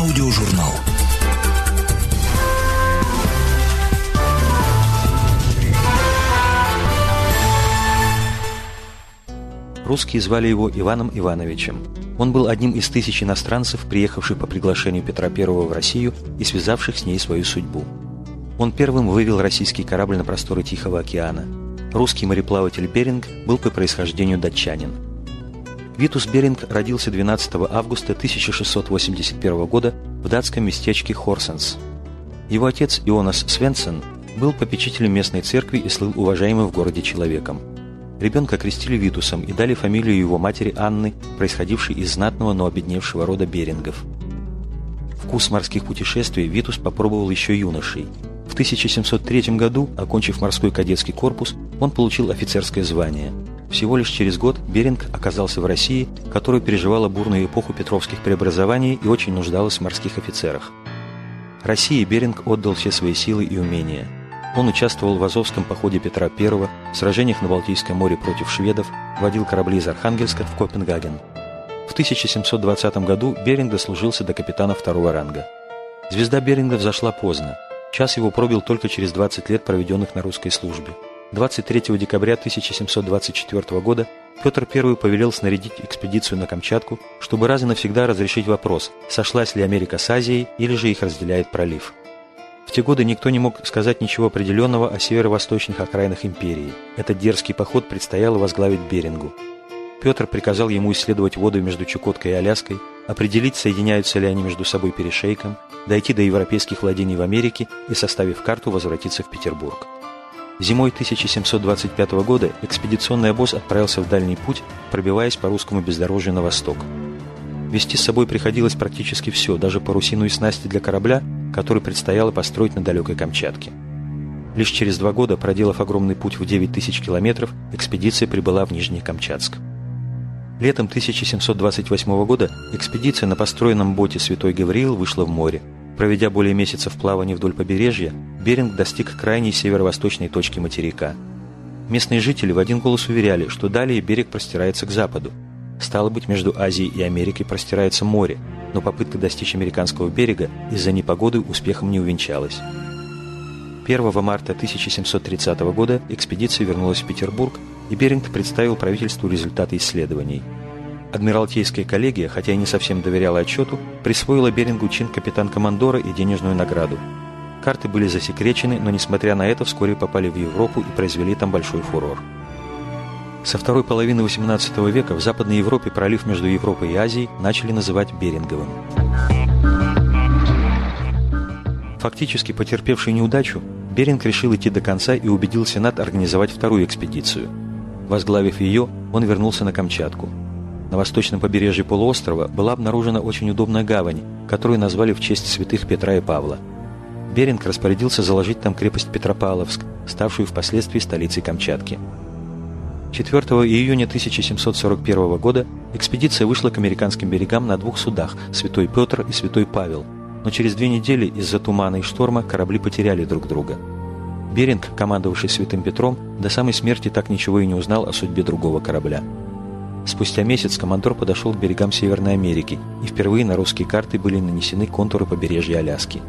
Аудиожурнал. Русские звали его Иваном Ивановичем. Он был одним из тысяч иностранцев, приехавших по приглашению Петра I в Россию и связавших с ней свою судьбу. Он первым вывел российский корабль на просторы Тихого океана. Русский мореплаватель Беринг был по происхождению датчанин. Витус Беринг родился 12 августа 1681 года в датском местечке Хорсенс. Его отец Ионас Свенсен был попечителем местной церкви и слыл уважаемым в городе человеком. Ребенка крестили Витусом и дали фамилию его матери Анны, происходившей из знатного, но обедневшего рода Берингов. Вкус морских путешествий Витус попробовал еще юношей. В 1703 году, окончив морской кадетский корпус, он получил офицерское звание. Всего лишь через год Беринг оказался в России, которая переживала бурную эпоху петровских преобразований и очень нуждалась в морских офицерах. России Беринг отдал все свои силы и умения – он участвовал в Азовском походе Петра I, в сражениях на Балтийском море против шведов, водил корабли из Архангельска в Копенгаген. В 1720 году Беринг дослужился до капитана второго ранга. Звезда Беринга взошла поздно. Час его пробил только через 20 лет, проведенных на русской службе. 23 декабря 1724 года Петр I повелел снарядить экспедицию на Камчатку, чтобы раз и навсегда разрешить вопрос, сошлась ли Америка с Азией или же их разделяет пролив. В те годы никто не мог сказать ничего определенного о северо-восточных окраинах империи. Этот дерзкий поход предстояло возглавить Берингу. Петр приказал ему исследовать воду между Чукоткой и Аляской, определить, соединяются ли они между собой перешейком, дойти до европейских владений в Америке и, составив карту, возвратиться в Петербург. Зимой 1725 года экспедиционный обоз отправился в дальний путь, пробиваясь по русскому бездорожью на восток. Вести с собой приходилось практически все, даже парусину и снасти для корабля, который предстояло построить на далекой Камчатке. Лишь через два года, проделав огромный путь в 9 тысяч километров, экспедиция прибыла в Нижний Камчатск. Летом 1728 года экспедиция на построенном боте «Святой Гавриил» вышла в море. Проведя более месяца в плавании вдоль побережья, Беринг достиг крайней северо-восточной точки материка. Местные жители в один голос уверяли, что далее берег простирается к западу. Стало быть, между Азией и Америкой простирается море, но попытка достичь американского берега из-за непогоды успехом не увенчалась. 1 марта 1730 года экспедиция вернулась в Петербург, и Беринг представил правительству результаты исследований. Адмиралтейская коллегия, хотя и не совсем доверяла отчету, присвоила Берингу чин капитан-командора и денежную награду. Карты были засекречены, но, несмотря на это, вскоре попали в Европу и произвели там большой фурор. Со второй половины XVIII века в Западной Европе пролив между Европой и Азией начали называть Беринговым. Фактически потерпевший неудачу, Беринг решил идти до конца и убедил Сенат организовать вторую экспедицию. Возглавив ее, он вернулся на Камчатку. На восточном побережье полуострова была обнаружена очень удобная гавань, которую назвали в честь святых Петра и Павла. Беринг распорядился заложить там крепость Петропавловск, ставшую впоследствии столицей Камчатки. 4 июня 1741 года экспедиция вышла к американским берегам на двух судах «Святой Петр» и «Святой Павел», но через две недели из-за тумана и шторма корабли потеряли друг друга. Беринг, командовавший Святым Петром, до самой смерти так ничего и не узнал о судьбе другого корабля. Спустя месяц командор подошел к берегам Северной Америки, и впервые на русские карты были нанесены контуры побережья Аляски.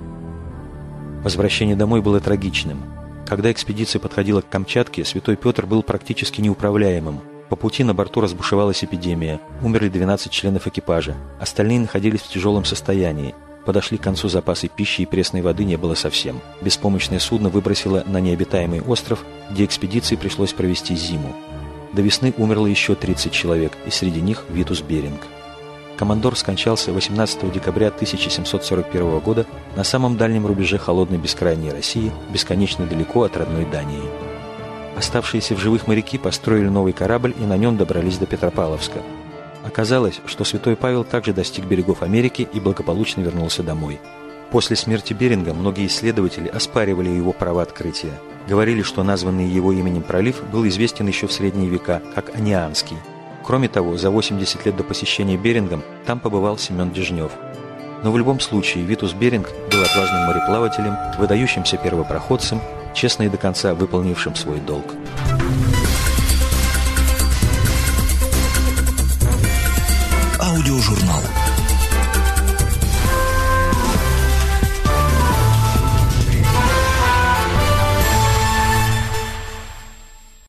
Возвращение домой было трагичным – когда экспедиция подходила к Камчатке, Святой Петр был практически неуправляемым. По пути на борту разбушевалась эпидемия. Умерли 12 членов экипажа. Остальные находились в тяжелом состоянии. Подошли к концу запасы пищи и пресной воды не было совсем. Беспомощное судно выбросило на необитаемый остров, где экспедиции пришлось провести зиму. До весны умерло еще 30 человек, и среди них Витус Беринг. Командор скончался 18 декабря 1741 года на самом дальнем рубеже холодной бескрайней России, бесконечно далеко от родной Дании. Оставшиеся в живых моряки построили новый корабль и на нем добрались до Петропавловска. Оказалось, что святой Павел также достиг берегов Америки и благополучно вернулся домой. После смерти Беринга многие исследователи оспаривали его право открытия. Говорили, что названный его именем пролив был известен еще в средние века как Анианский – Кроме того, за 80 лет до посещения Берингом там побывал Семен Дежнев. Но в любом случае Витус Беринг был отважным мореплавателем, выдающимся первопроходцем, честно и до конца выполнившим свой долг. Аудиожурнал.